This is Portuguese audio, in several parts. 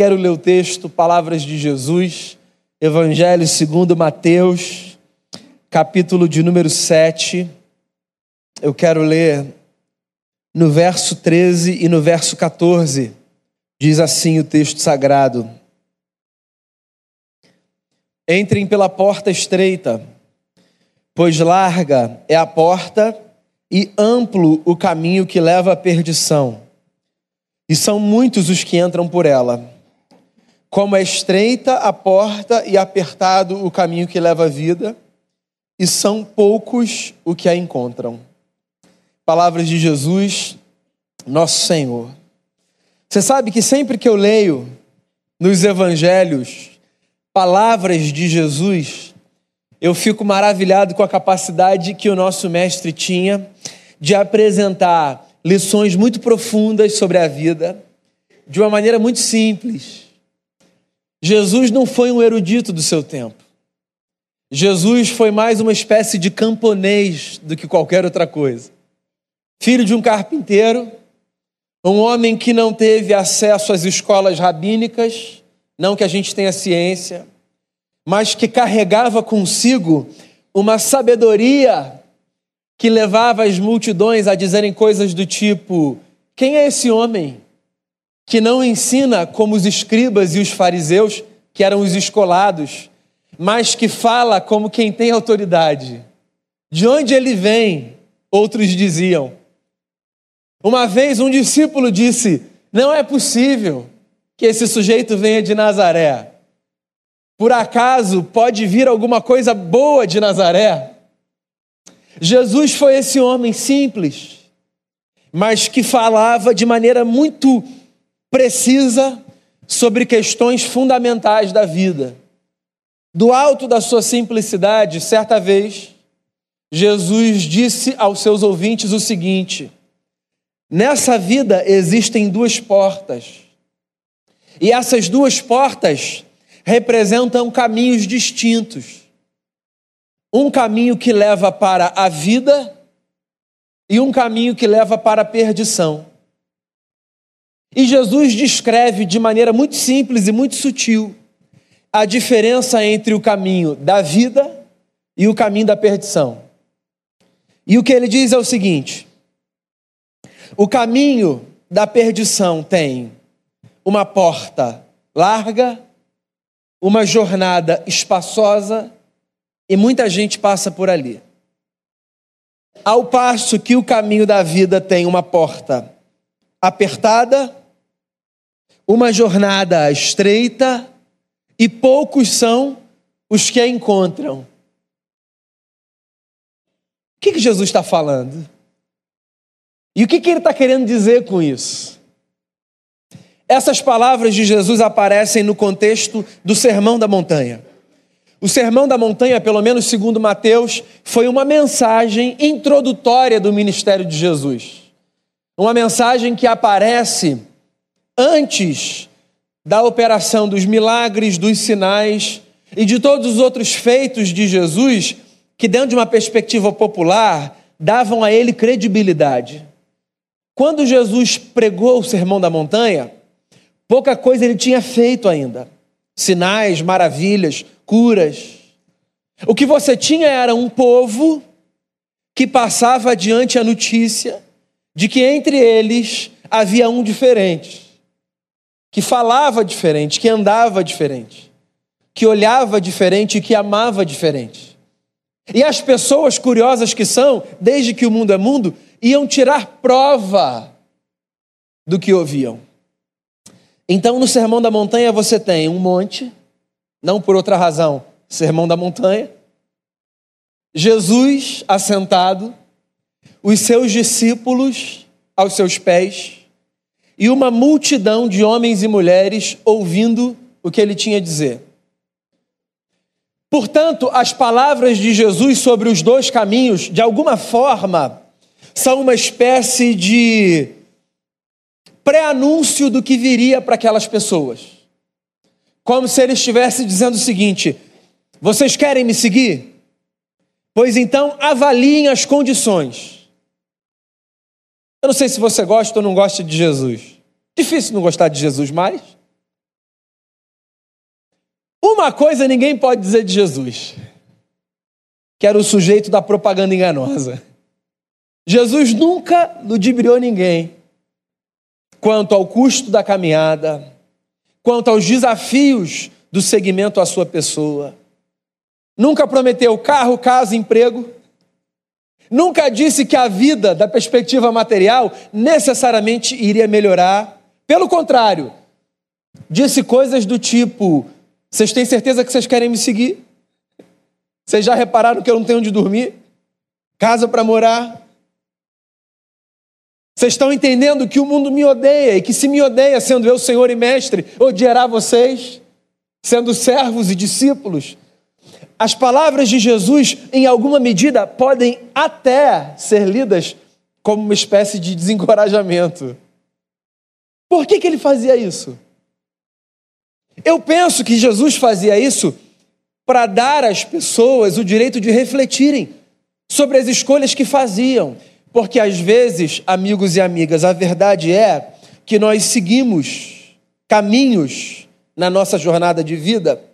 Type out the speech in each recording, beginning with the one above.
Quero ler o texto, Palavras de Jesus, Evangelho segundo Mateus, capítulo de número 7. Eu quero ler no verso 13 e no verso 14. Diz assim o texto sagrado: Entrem pela porta estreita, pois larga é a porta e amplo o caminho que leva à perdição. E são muitos os que entram por ela. Como é estreita a porta e apertado o caminho que leva à vida, e são poucos o que a encontram. Palavras de Jesus, nosso Senhor. Você sabe que sempre que eu leio nos evangelhos palavras de Jesus, eu fico maravilhado com a capacidade que o nosso mestre tinha de apresentar lições muito profundas sobre a vida de uma maneira muito simples Jesus não foi um erudito do seu tempo. Jesus foi mais uma espécie de camponês do que qualquer outra coisa. Filho de um carpinteiro, um homem que não teve acesso às escolas rabínicas, não que a gente tenha ciência, mas que carregava consigo uma sabedoria que levava as multidões a dizerem coisas do tipo: quem é esse homem? Que não ensina como os escribas e os fariseus, que eram os escolados, mas que fala como quem tem autoridade. De onde ele vem? Outros diziam. Uma vez um discípulo disse: Não é possível que esse sujeito venha de Nazaré. Por acaso pode vir alguma coisa boa de Nazaré? Jesus foi esse homem simples, mas que falava de maneira muito precisa sobre questões fundamentais da vida. Do alto da sua simplicidade, certa vez, Jesus disse aos seus ouvintes o seguinte: Nessa vida existem duas portas. E essas duas portas representam caminhos distintos. Um caminho que leva para a vida e um caminho que leva para a perdição. E Jesus descreve de maneira muito simples e muito sutil a diferença entre o caminho da vida e o caminho da perdição. E o que ele diz é o seguinte: o caminho da perdição tem uma porta larga, uma jornada espaçosa e muita gente passa por ali. Ao passo que o caminho da vida tem uma porta apertada, uma jornada estreita e poucos são os que a encontram. O que, que Jesus está falando? E o que, que ele está querendo dizer com isso? Essas palavras de Jesus aparecem no contexto do Sermão da Montanha. O Sermão da Montanha, pelo menos segundo Mateus, foi uma mensagem introdutória do ministério de Jesus. Uma mensagem que aparece antes da operação dos milagres, dos sinais e de todos os outros feitos de Jesus, que dentro de uma perspectiva popular davam a ele credibilidade. Quando Jesus pregou o Sermão da Montanha, pouca coisa ele tinha feito ainda. Sinais, maravilhas, curas. O que você tinha era um povo que passava adiante a notícia de que entre eles havia um diferente que falava diferente, que andava diferente, que olhava diferente e que amava diferente. E as pessoas curiosas que são, desde que o mundo é mundo, iam tirar prova do que ouviam. Então, no Sermão da Montanha, você tem um monte, não por outra razão, Sermão da Montanha, Jesus assentado, os seus discípulos aos seus pés, e uma multidão de homens e mulheres ouvindo o que ele tinha a dizer. Portanto, as palavras de Jesus sobre os dois caminhos, de alguma forma, são uma espécie de pré-anúncio do que viria para aquelas pessoas. Como se ele estivesse dizendo o seguinte: vocês querem me seguir? Pois então avaliem as condições. Eu não sei se você gosta ou não gosta de Jesus. Difícil não gostar de Jesus mais. Uma coisa ninguém pode dizer de Jesus, que era o sujeito da propaganda enganosa. Jesus nunca ludibriou ninguém quanto ao custo da caminhada, quanto aos desafios do segmento à sua pessoa. Nunca prometeu carro, casa, emprego. Nunca disse que a vida, da perspectiva material, necessariamente iria melhorar. Pelo contrário, disse coisas do tipo: Vocês têm certeza que vocês querem me seguir? Vocês já repararam que eu não tenho onde dormir? Casa para morar? Vocês estão entendendo que o mundo me odeia e que se me odeia, sendo eu Senhor e Mestre, odiará vocês, sendo servos e discípulos? As palavras de Jesus, em alguma medida, podem até ser lidas como uma espécie de desencorajamento. Por que, que ele fazia isso? Eu penso que Jesus fazia isso para dar às pessoas o direito de refletirem sobre as escolhas que faziam. Porque às vezes, amigos e amigas, a verdade é que nós seguimos caminhos na nossa jornada de vida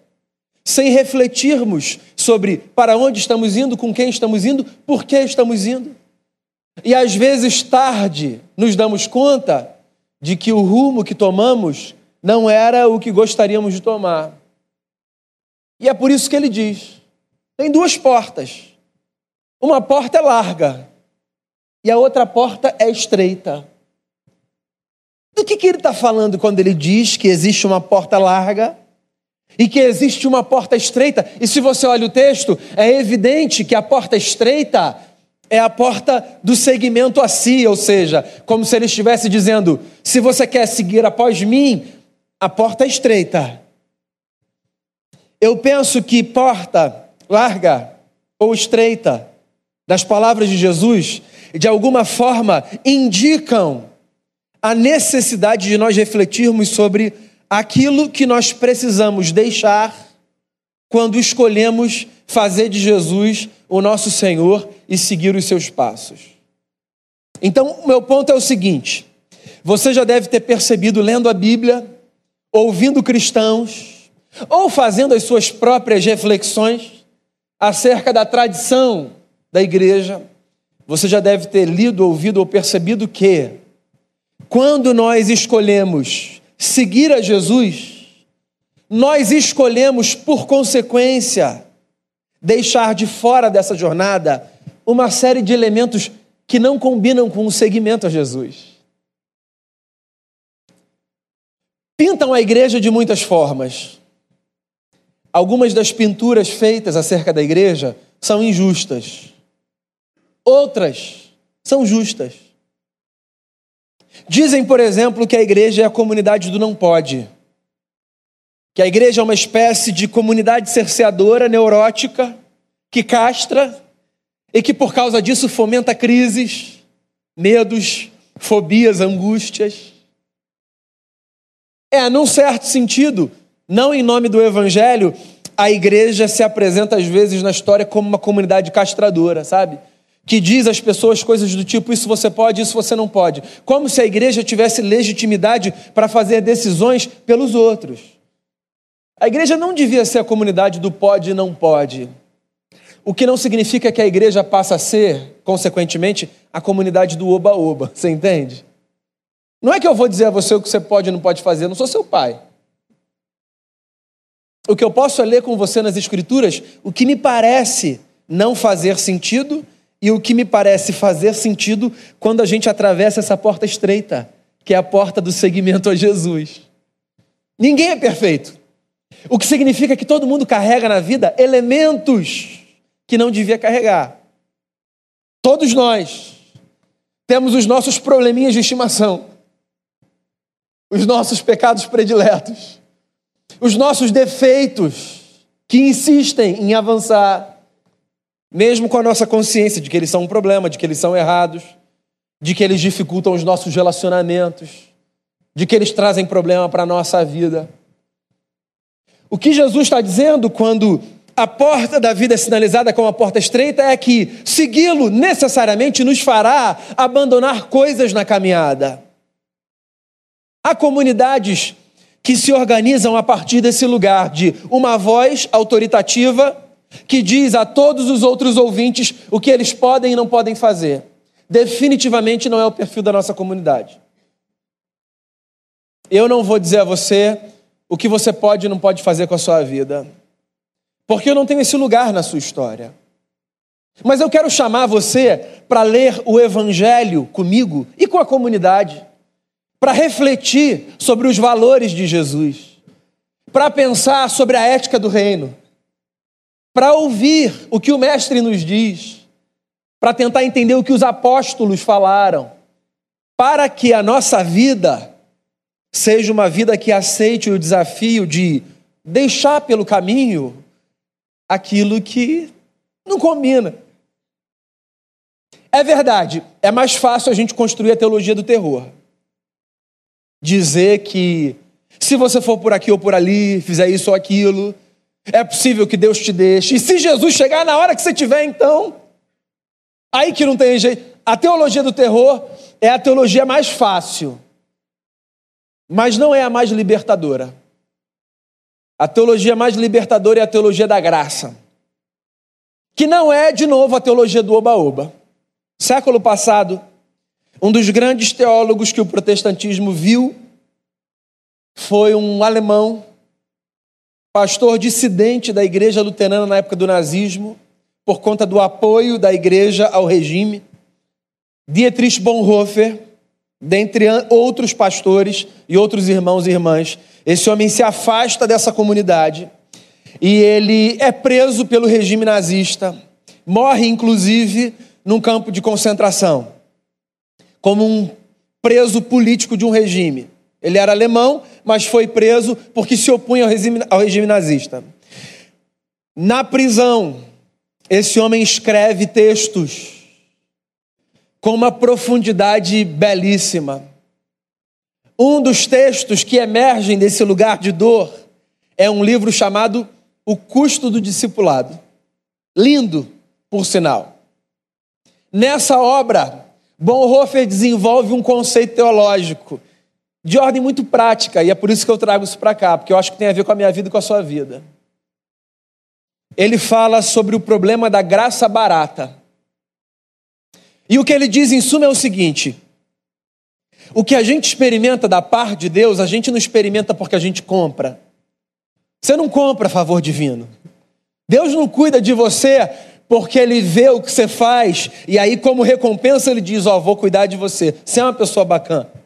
sem refletirmos sobre para onde estamos indo, com quem estamos indo, por que estamos indo. E às vezes, tarde, nos damos conta de que o rumo que tomamos não era o que gostaríamos de tomar. E é por isso que ele diz: tem duas portas. Uma porta é larga e a outra porta é estreita. Do que, que ele está falando quando ele diz que existe uma porta larga e que existe uma porta estreita? E se você olha o texto, é evidente que a porta estreita é a porta do segmento a si, ou seja, como se ele estivesse dizendo: se você quer seguir após mim, a porta é estreita. Eu penso que porta larga ou estreita, das palavras de Jesus, de alguma forma indicam a necessidade de nós refletirmos sobre aquilo que nós precisamos deixar quando escolhemos fazer de Jesus o nosso Senhor e seguir os seus passos. Então, o meu ponto é o seguinte: você já deve ter percebido lendo a Bíblia, ouvindo cristãos, ou fazendo as suas próprias reflexões acerca da tradição da igreja, você já deve ter lido, ouvido ou percebido que, quando nós escolhemos seguir a Jesus, nós escolhemos, por consequência, deixar de fora dessa jornada uma série de elementos que não combinam com o seguimento a Jesus. Pintam a igreja de muitas formas. Algumas das pinturas feitas acerca da igreja são injustas. Outras são justas. Dizem, por exemplo, que a igreja é a comunidade do não pode. Que a igreja é uma espécie de comunidade cerceadora, neurótica, que castra e que por causa disso fomenta crises, medos, fobias, angústias. É, num certo sentido, não em nome do evangelho, a igreja se apresenta às vezes na história como uma comunidade castradora, sabe? Que diz às pessoas coisas do tipo: isso você pode, isso você não pode. Como se a igreja tivesse legitimidade para fazer decisões pelos outros. A igreja não devia ser a comunidade do pode e não pode. O que não significa que a igreja passa a ser, consequentemente, a comunidade do oba-oba. Você entende? Não é que eu vou dizer a você o que você pode e não pode fazer, eu não sou seu pai. O que eu posso é ler com você nas Escrituras o que me parece não fazer sentido e o que me parece fazer sentido quando a gente atravessa essa porta estreita, que é a porta do seguimento a Jesus. Ninguém é perfeito. O que significa que todo mundo carrega na vida elementos que não devia carregar. Todos nós temos os nossos probleminhas de estimação, os nossos pecados prediletos, os nossos defeitos que insistem em avançar mesmo com a nossa consciência de que eles são um problema, de que eles são errados, de que eles dificultam os nossos relacionamentos, de que eles trazem problema para a nossa vida. O que Jesus está dizendo quando a porta da vida é sinalizada como a porta estreita é que segui-lo necessariamente nos fará abandonar coisas na caminhada. Há comunidades que se organizam a partir desse lugar de uma voz autoritativa que diz a todos os outros ouvintes o que eles podem e não podem fazer. Definitivamente não é o perfil da nossa comunidade. Eu não vou dizer a você o que você pode e não pode fazer com a sua vida, porque eu não tenho esse lugar na sua história. Mas eu quero chamar você para ler o Evangelho comigo e com a comunidade, para refletir sobre os valores de Jesus, para pensar sobre a ética do reino, para ouvir o que o Mestre nos diz, para tentar entender o que os apóstolos falaram, para que a nossa vida seja uma vida que aceite o desafio de deixar pelo caminho aquilo que não combina. É verdade, é mais fácil a gente construir a teologia do terror. Dizer que se você for por aqui ou por ali, fizer isso ou aquilo, é possível que Deus te deixe. E se Jesus chegar na hora que você tiver, então, aí que não tem jeito. A teologia do terror é a teologia mais fácil, mas não é a mais libertadora. A teologia mais libertadora é a teologia da graça, que não é, de novo, a teologia do oba-oba. Século passado, um dos grandes teólogos que o protestantismo viu foi um alemão, pastor dissidente da igreja luterana na época do nazismo, por conta do apoio da igreja ao regime. Dietrich Bonhoeffer, dentre outros pastores e outros irmãos e irmãs, esse homem se afasta dessa comunidade e ele é preso pelo regime nazista, morre inclusive num campo de concentração, como um preso político de um regime. Ele era alemão, mas foi preso porque se opunha ao regime, ao regime nazista. Na prisão, esse homem escreve textos com uma profundidade belíssima. Um dos textos que emergem desse lugar de dor é um livro chamado O Custo do Discipulado. Lindo, por sinal. Nessa obra, Bonhoeffer desenvolve um conceito teológico de ordem muito prática, e é por isso que eu trago isso para cá, porque eu acho que tem a ver com a minha vida e com a sua vida. Ele fala sobre o problema da graça barata. E o que ele diz em suma é o seguinte: o que a gente experimenta da parte de Deus, a gente não experimenta porque a gente compra. Você não compra favor divino. Deus não cuida de você porque ele vê o que você faz e aí, como recompensa, ele diz: Ó, oh, vou cuidar de você. Você é uma pessoa bacana.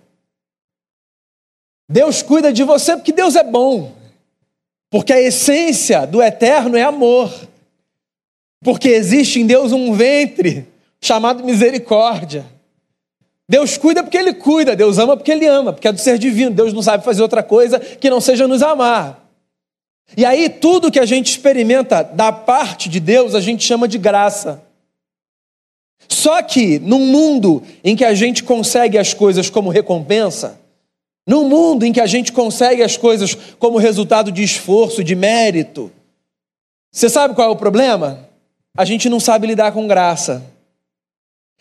Deus cuida de você porque Deus é bom. Porque a essência do eterno é amor. Porque existe em Deus um ventre chamado misericórdia. Deus cuida porque Ele cuida, Deus ama porque Ele ama, porque é do ser divino. Deus não sabe fazer outra coisa que não seja nos amar. E aí, tudo que a gente experimenta da parte de Deus, a gente chama de graça. Só que, num mundo em que a gente consegue as coisas como recompensa, num mundo em que a gente consegue as coisas como resultado de esforço, de mérito, você sabe qual é o problema? A gente não sabe lidar com graça.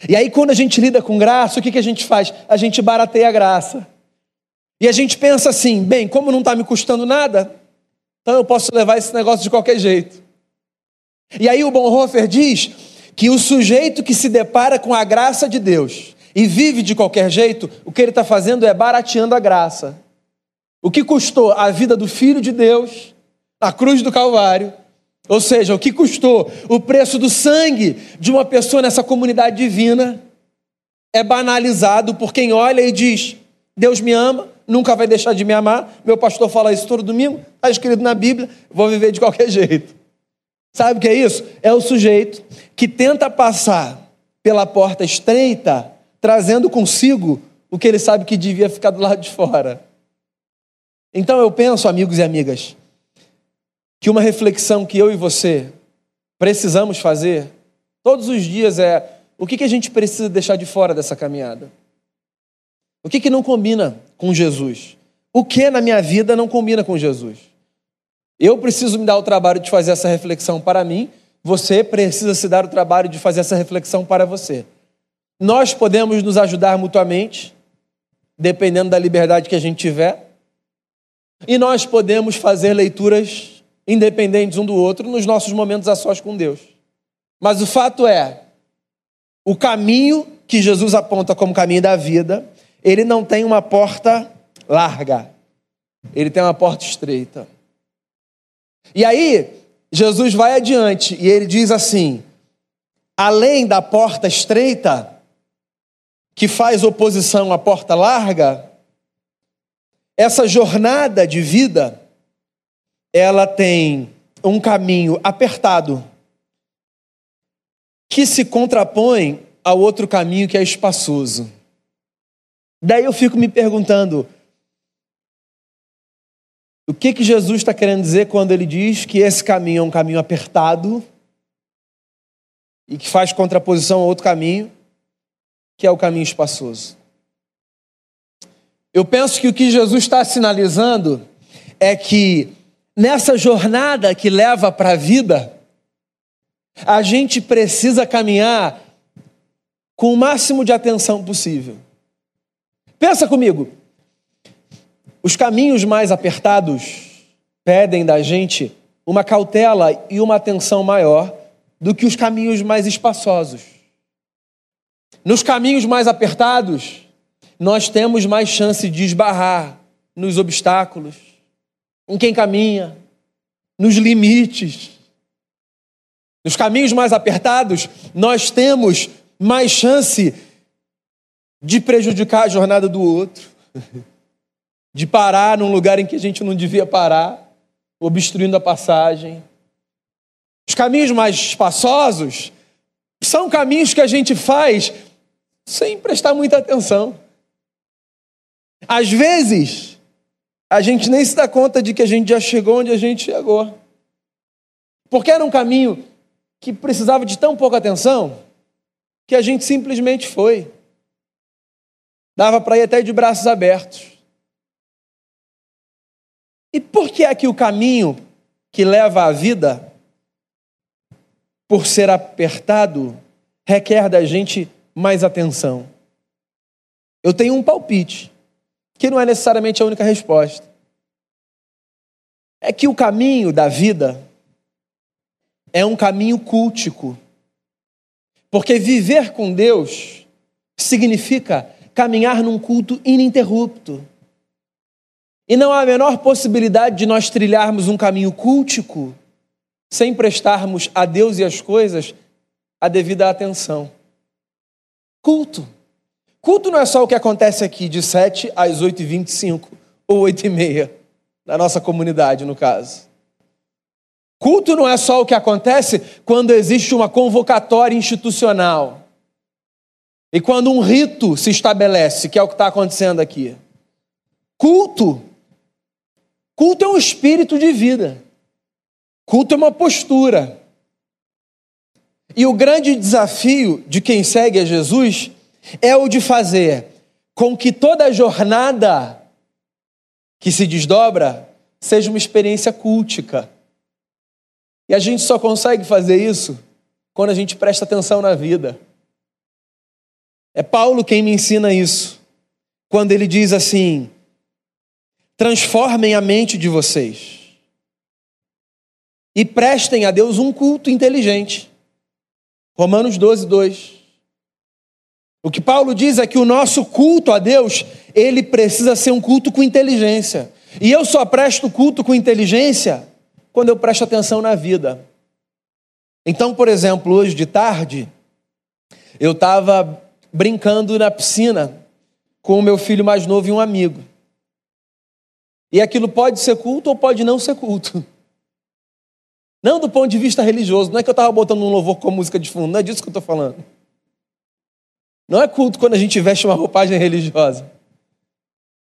E aí, quando a gente lida com graça, o que, a gente faz? A gente barateia a graça. E a gente pensa assim: bem, como não está me custando nada, então eu posso levar esse negócio de qualquer jeito. E aí o Bonhoeffer diz que o sujeito que se depara com a graça de Deus e vive de qualquer jeito, o que ele está fazendo é barateando a graça. O que custou a vida do Filho de Deus na cruz do Calvário, ou seja, o que custou o preço do sangue de uma pessoa nessa comunidade divina, é banalizado por quem olha e diz: Deus me ama, nunca vai deixar de me amar. Meu pastor fala isso todo domingo, está escrito na Bíblia, vou viver de qualquer jeito. Sabe o que é isso? É o sujeito que tenta passar pela porta estreita, trazendo consigo o que ele sabe que devia ficar do lado de fora. Então eu penso, amigos e amigas, que uma reflexão que eu e você precisamos fazer todos os dias é o que, que a gente precisa deixar de fora dessa caminhada? O que, que não combina com Jesus? O que na minha vida não combina com Jesus? Eu preciso me dar o trabalho de fazer essa reflexão para mim, você precisa se dar o trabalho de fazer essa reflexão para você. Nós podemos nos ajudar mutuamente, dependendo da liberdade que a gente tiver. E nós podemos fazer leituras independentes um do outro nos nossos momentos a sós com Deus. Mas o fato é, o caminho que Jesus aponta como caminho da vida, ele não tem uma porta larga, ele tem uma porta estreita. E aí, Jesus vai adiante e ele diz assim: além da porta estreita, que faz oposição à porta larga, essa jornada de vida, ela tem um caminho apertado, que se contrapõe ao outro caminho que é espaçoso. Daí eu fico me perguntando, o que, que Jesus está querendo dizer quando ele diz que esse caminho é um caminho apertado e que faz contraposição a outro caminho, que é o caminho espaçoso? Eu penso que o que Jesus está sinalizando é que nessa jornada que leva para a vida, a gente precisa caminhar com o máximo de atenção possível. Pensa comigo, os caminhos mais apertados pedem da gente uma cautela e uma atenção maior do que os caminhos mais espaçosos. Nos caminhos mais apertados, nós temos mais chance de esbarrar nos obstáculos, em quem caminha, nos limites. Nos caminhos mais apertados, nós temos mais chance de prejudicar a jornada do outro. de parar num lugar em que a gente não devia parar, obstruindo a passagem. Os caminhos mais espaçosos são caminhos que a gente faz sem prestar muita atenção. Às vezes, a gente nem se dá conta de que a gente já chegou onde a gente chegou. Porque era um caminho que precisava de tão pouca atenção que a gente simplesmente foi. Dava para ir até de braços abertos. E por que é que o caminho que leva à vida, por ser apertado, requer da gente mais atenção? Eu tenho um palpite, que não é necessariamente a única resposta. É que o caminho da vida é um caminho cultico. Porque viver com Deus significa caminhar num culto ininterrupto. E não há a menor possibilidade de nós trilharmos um caminho cultico sem prestarmos a Deus e as coisas a devida atenção. Culto. Culto não é só o que acontece aqui de 7 às 8h25 ou 8h30, na nossa comunidade, no caso. Culto não é só o que acontece quando existe uma convocatória institucional e quando um rito se estabelece, que é o que está acontecendo aqui. Culto Culto é um espírito de vida. Culto é uma postura. E o grande desafio de quem segue a Jesus é o de fazer com que toda jornada que se desdobra seja uma experiência cultica. E a gente só consegue fazer isso quando a gente presta atenção na vida. É Paulo quem me ensina isso. Quando ele diz assim: transformem a mente de vocês e prestem a Deus um culto inteligente. Romanos 12, 2. O que Paulo diz é que o nosso culto a Deus, ele precisa ser um culto com inteligência. E eu só presto culto com inteligência quando eu presto atenção na vida. Então, por exemplo, hoje de tarde, eu estava brincando na piscina com o meu filho mais novo e um amigo. E aquilo pode ser culto ou pode não ser culto. Não do ponto de vista religioso. Não é que eu estava botando um louvor com música de fundo. Não é disso que eu estou falando. Não é culto quando a gente veste uma roupagem religiosa.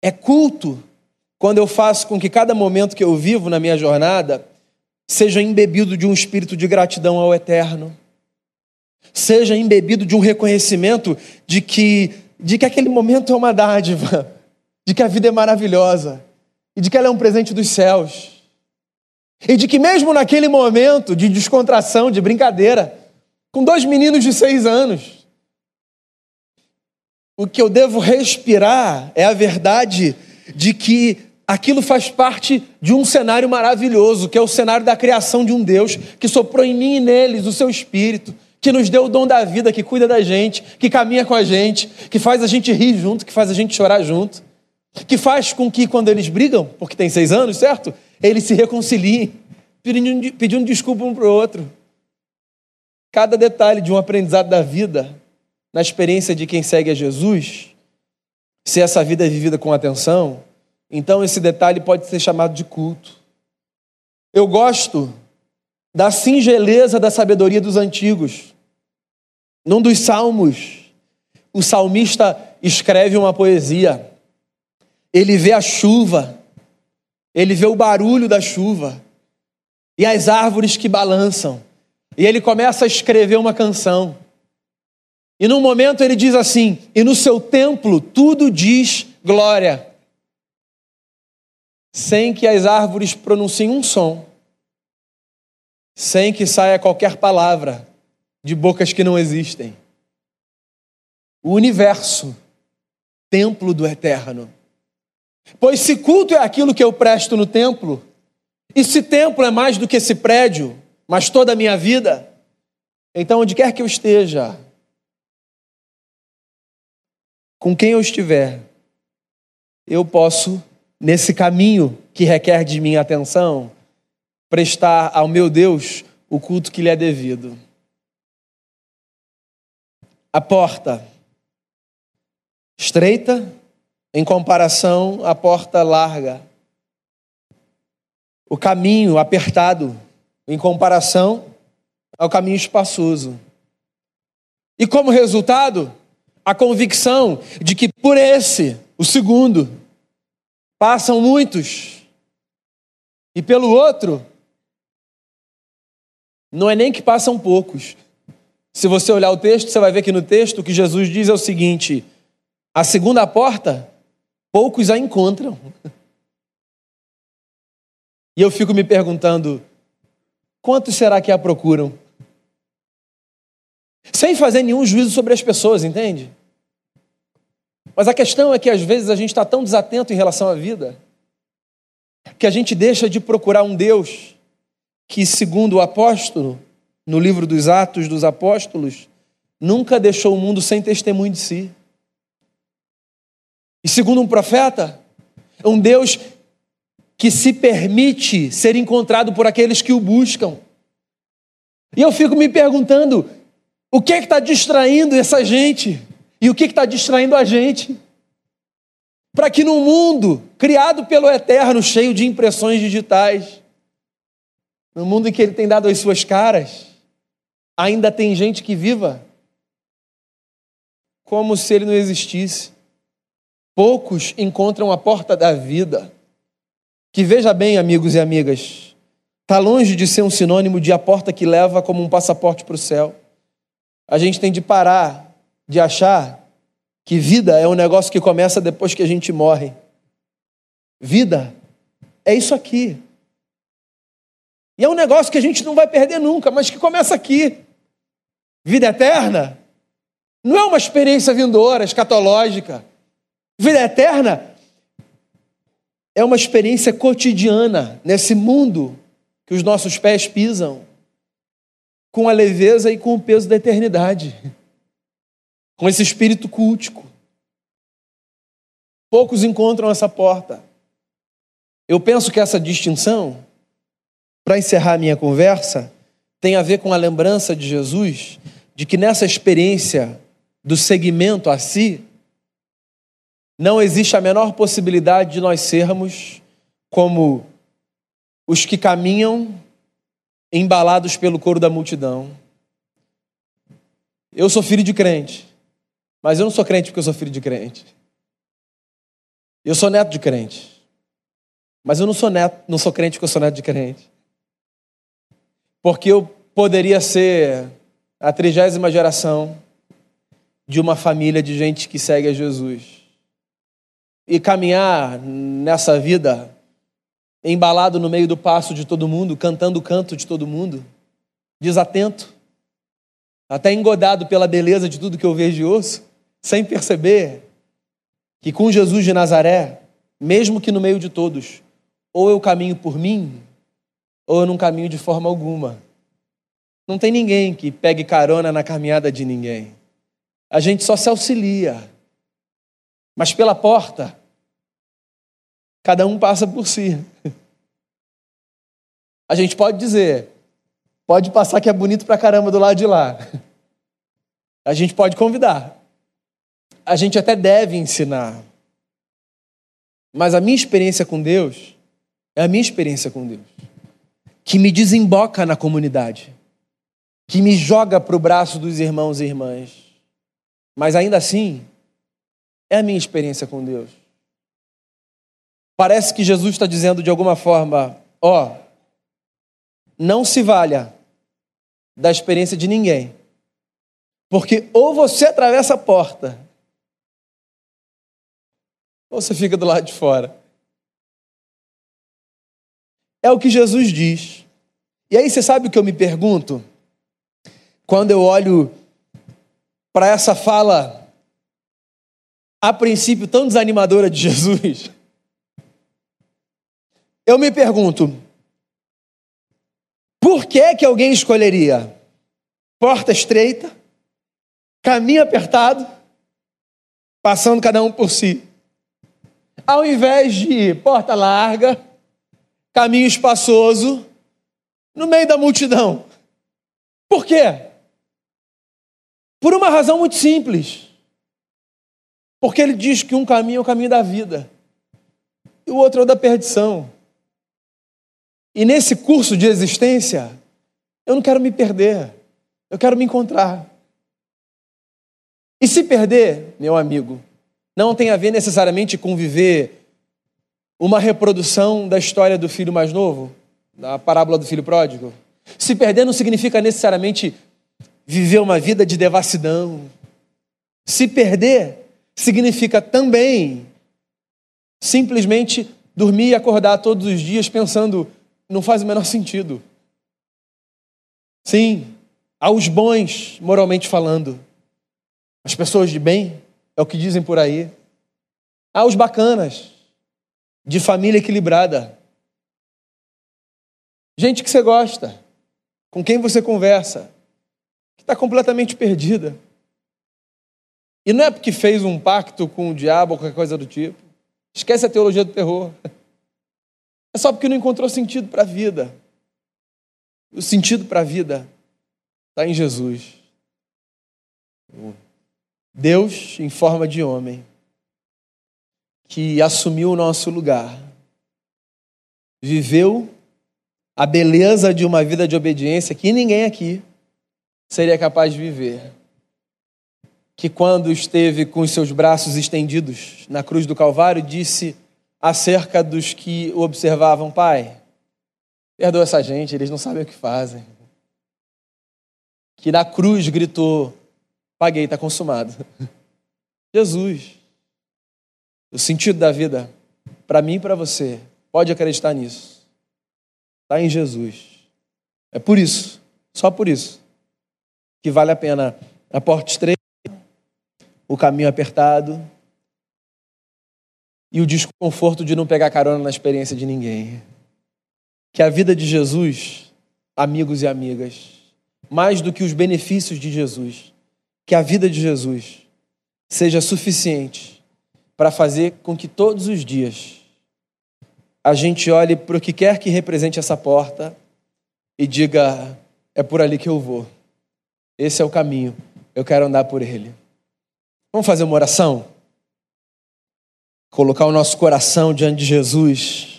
É culto quando eu faço com que cada momento que eu vivo na minha jornada seja embebido de um espírito de gratidão ao eterno. Seja embebido de um reconhecimento de que, de que aquele momento é uma dádiva, de que a vida é maravilhosa e de que ela é um presente dos céus. E de que, mesmo naquele momento de descontração, de brincadeira, com dois meninos de seis anos, o que eu devo respirar é a verdade de que aquilo faz parte de um cenário maravilhoso, que é o cenário da criação de um Deus que soprou em mim e neles o seu espírito, que nos deu o dom da vida, que cuida da gente, que caminha com a gente, que faz a gente rir junto, que faz a gente chorar junto, que faz com que quando eles brigam, porque tem seis anos, certo? Eles se reconciliem, pedindo, pedindo desculpa um para o outro. Cada detalhe de um aprendizado da vida, na experiência de quem segue a Jesus, se essa vida é vivida com atenção, então esse detalhe pode ser chamado de culto. Eu gosto da singeleza da sabedoria dos antigos. Num dos salmos, o salmista escreve uma poesia. Ele vê a chuva, ele vê o barulho da chuva e as árvores que balançam. E ele começa a escrever uma canção. E num momento ele diz assim: E no seu templo tudo diz glória sem que as árvores pronunciem um som, sem que saia qualquer palavra de bocas que não existem. O universo, templo do eterno. Pois se culto é aquilo que eu presto no templo, e se templo é mais do que esse prédio, mas toda a minha vida, então onde quer que eu esteja, com quem eu estiver, eu posso nesse caminho que requer de mim atenção, prestar ao meu Deus o culto que lhe é devido. A porta estreita em comparação à porta larga. O caminho apertado em comparação ao caminho espaçoso. E como resultado, a convicção de que por esse, o segundo, Passam muitos. E pelo outro, não é nem que passam poucos. Se você olhar o texto, você vai ver que no texto o que Jesus diz é o seguinte: a segunda porta, poucos a encontram. E eu fico me perguntando: quantos será que a procuram? Sem fazer nenhum juízo sobre as pessoas, entende? Mas a questão é que às vezes a gente está tão desatento em relação à vida que a gente deixa de procurar um Deus que, segundo o apóstolo, no livro dos Atos dos Apóstolos, nunca deixou o mundo sem testemunho de si. E segundo um profeta, é um Deus que se permite ser encontrado por aqueles que o buscam. E eu fico me perguntando: o que é que está distraindo essa gente? E o que está distraindo a gente? Para que no mundo criado pelo Eterno, cheio de impressões digitais, no mundo em que Ele tem dado as suas caras, ainda tem gente que viva como se Ele não existisse. Poucos encontram a porta da vida, que veja bem, amigos e amigas, está longe de ser um sinônimo de a porta que leva como um passaporte para o céu. A gente tem de parar de achar que vida é um negócio que começa depois que a gente morre. Vida é isso aqui. E é um negócio que a gente não vai perder nunca, mas que começa aqui. Vida eterna não é uma experiência vindoura, escatológica. Vida eterna é uma experiência cotidiana nesse mundo que os nossos pés pisam, com a leveza e com o peso da eternidade com esse espírito cultico. Poucos encontram essa porta. Eu penso que essa distinção, para encerrar minha conversa, tem a ver com a lembrança de Jesus de que nessa experiência do seguimento a si, não existe a menor possibilidade de nós sermos como os que caminham embalados pelo coro da multidão. Eu sou filho de crente. Mas eu não sou crente porque eu sou filho de crente. Eu sou neto de crente. Mas eu não sou neto, não sou crente porque eu sou neto de crente. Porque eu poderia ser a trigésima geração de uma família de gente que segue a Jesus. E caminhar nessa vida embalado no meio do passo de todo mundo, cantando o canto de todo mundo, desatento, até engodado pela beleza de tudo que eu vejo e ouço sem perceber que com Jesus de Nazaré mesmo que no meio de todos, ou eu caminho por mim, ou eu não caminho de forma alguma. Não tem ninguém que pegue carona na caminhada de ninguém. A gente só se auxilia. Mas pela porta, cada um passa por si. A gente pode dizer, pode passar que é bonito pra caramba do lado de lá. A gente pode convidar. A gente até deve ensinar. Mas a minha experiência com Deus é a minha experiência com Deus, que me desemboca na comunidade, que me joga para o braço dos irmãos e irmãs. Mas ainda assim, é a minha experiência com Deus. Parece que Jesus está dizendo de alguma forma: ó, não se valha da experiência de ninguém, porque ou você atravessa a porta ou você fica do lado de fora. É o que Jesus diz. E aí você sabe o que eu me pergunto? Quando eu olho para essa fala, a princípio tão desanimadora de Jesus, eu me pergunto: por que que alguém escolheria porta estreita, caminho apertado, passando cada um por si? ao invés de porta larga, caminho espaçoso, no meio da multidão. Por quê? Por uma razão muito simples. Porque ele diz que um caminho é o caminho da vida e o outro é o da perdição. E nesse curso de existência, eu não quero me perder, eu quero me encontrar. E se perder, meu amigo, não tem a ver necessariamente com viver uma reprodução da história do filho mais novo, da parábola do filho pródigo. Se perder não significa necessariamente viver uma vida de devassidão. Se perder significa também simplesmente dormir e acordar todos os dias pensando, não faz o menor sentido. Sim, aos bons, moralmente falando. As pessoas de bem é o que dizem por aí. Há os bacanas, de família equilibrada. Gente que você gosta, com quem você conversa, que está completamente perdida. E não é porque fez um pacto com o diabo ou qualquer coisa do tipo. Esquece a teologia do terror. É só porque não encontrou sentido para a vida. O sentido para a vida está em Jesus. Deus em forma de homem, que assumiu o nosso lugar, viveu a beleza de uma vida de obediência que ninguém aqui seria capaz de viver. Que quando esteve com os seus braços estendidos na cruz do Calvário, disse acerca dos que o observavam: Pai, perdoa essa gente, eles não sabem o que fazem. Que na cruz gritou: Paguei, está consumado. Jesus. O sentido da vida, para mim e para você, pode acreditar nisso. Está em Jesus. É por isso, só por isso, que vale a pena a porta estreita, o caminho apertado e o desconforto de não pegar carona na experiência de ninguém. Que a vida de Jesus, amigos e amigas, mais do que os benefícios de Jesus, que a vida de Jesus seja suficiente para fazer com que todos os dias a gente olhe para o que quer que represente essa porta e diga: é por ali que eu vou. Esse é o caminho, eu quero andar por ele. Vamos fazer uma oração? Colocar o nosso coração diante de Jesus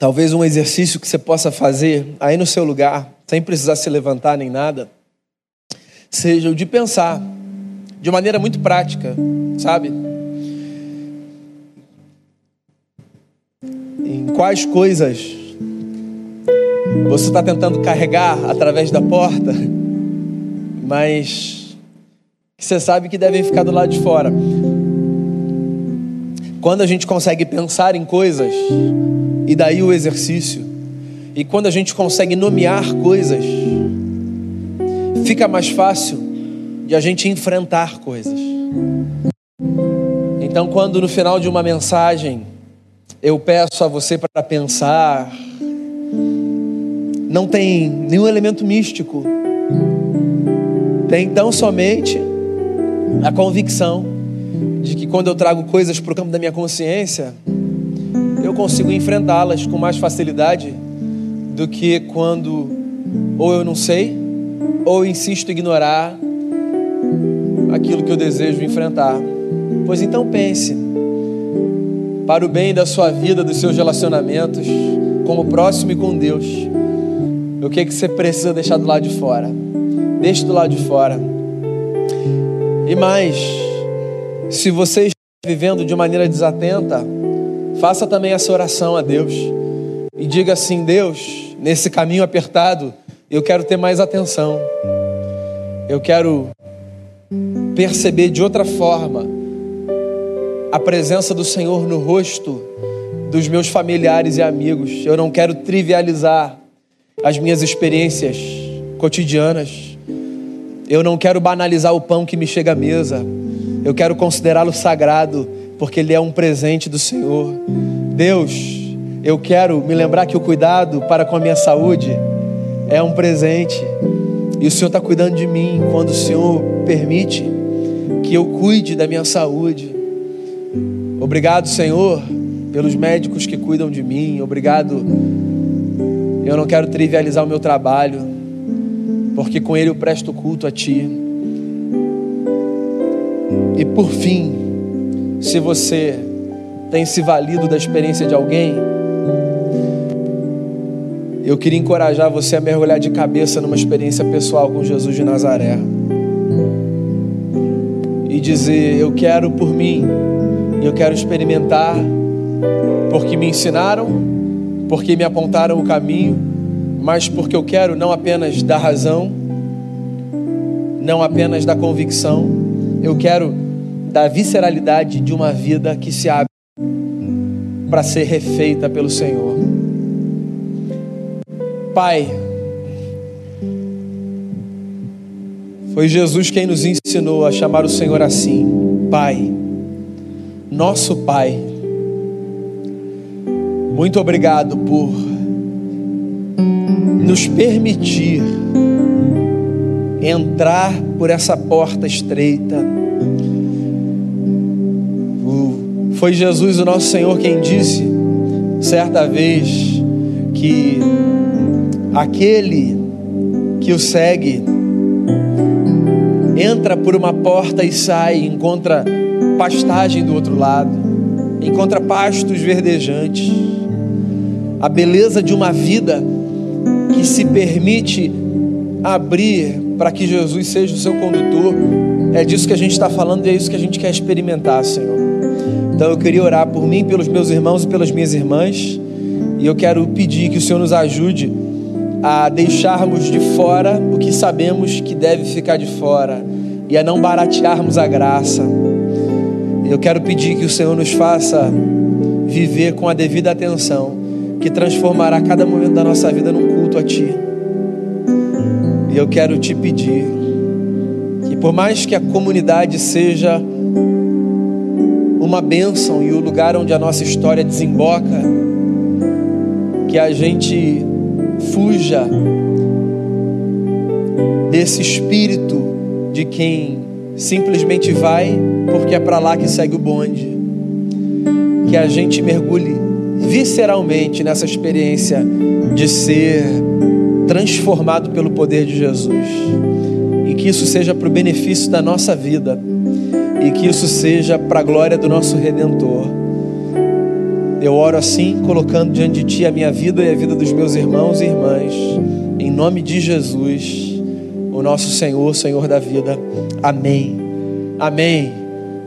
Talvez um exercício que você possa fazer aí no seu lugar, sem precisar se levantar nem nada, seja o de pensar de maneira muito prática, sabe? Em quais coisas você está tentando carregar através da porta, mas você sabe que devem ficar do lado de fora. Quando a gente consegue pensar em coisas, e daí o exercício, e quando a gente consegue nomear coisas, fica mais fácil de a gente enfrentar coisas. Então, quando no final de uma mensagem eu peço a você para pensar, não tem nenhum elemento místico, tem tão somente a convicção de que quando eu trago coisas para o campo da minha consciência, eu consigo enfrentá-las com mais facilidade do que quando ou eu não sei, ou insisto em ignorar aquilo que eu desejo enfrentar. Pois então pense, para o bem da sua vida, dos seus relacionamentos, como próximo e com Deus, o que, é que você precisa deixar do lado de fora? Deixe do lado de fora. E mais, se você está vivendo de maneira desatenta, faça também essa oração a Deus e diga assim: Deus, nesse caminho apertado, eu quero ter mais atenção, eu quero perceber de outra forma a presença do Senhor no rosto dos meus familiares e amigos. Eu não quero trivializar as minhas experiências cotidianas. Eu não quero banalizar o pão que me chega à mesa. Eu quero considerá-lo sagrado, porque ele é um presente do Senhor. Deus, eu quero me lembrar que o cuidado para com a minha saúde é um presente. E o Senhor está cuidando de mim quando o Senhor permite que eu cuide da minha saúde. Obrigado, Senhor, pelos médicos que cuidam de mim. Obrigado. Eu não quero trivializar o meu trabalho, porque com ele eu presto culto a Ti. E por fim, se você tem se valido da experiência de alguém, eu queria encorajar você a mergulhar de cabeça numa experiência pessoal com Jesus de Nazaré. E dizer: Eu quero por mim e eu quero experimentar, porque me ensinaram, porque me apontaram o caminho, mas porque eu quero não apenas da razão, não apenas da convicção, eu quero da visceralidade de uma vida que se abre para ser refeita pelo Senhor. Pai, foi Jesus quem nos ensinou a chamar o Senhor assim, Pai nosso Pai. Muito obrigado por nos permitir entrar por essa porta estreita. Foi Jesus, o nosso Senhor, quem disse certa vez que aquele que o segue entra por uma porta e sai, encontra pastagem do outro lado, encontra pastos verdejantes, a beleza de uma vida que se permite abrir para que Jesus seja o seu condutor. É disso que a gente está falando e é isso que a gente quer experimentar, Senhor. Então eu queria orar por mim, pelos meus irmãos e pelas minhas irmãs, e eu quero pedir que o Senhor nos ajude a deixarmos de fora o que sabemos que deve ficar de fora e a não baratearmos a graça. Eu quero pedir que o Senhor nos faça viver com a devida atenção, que transformará cada momento da nossa vida num culto a Ti. E eu quero te pedir que, por mais que a comunidade seja uma bênção e o lugar onde a nossa história desemboca, que a gente fuja desse espírito de quem simplesmente vai porque é para lá que segue o bonde. Que a gente mergulhe visceralmente nessa experiência de ser transformado pelo poder de Jesus. E que isso seja para o benefício da nossa vida. E que isso seja para a glória do nosso Redentor. Eu oro assim, colocando diante de Ti a minha vida e a vida dos meus irmãos e irmãs. Em nome de Jesus, o nosso Senhor, Senhor da vida. Amém. Amém.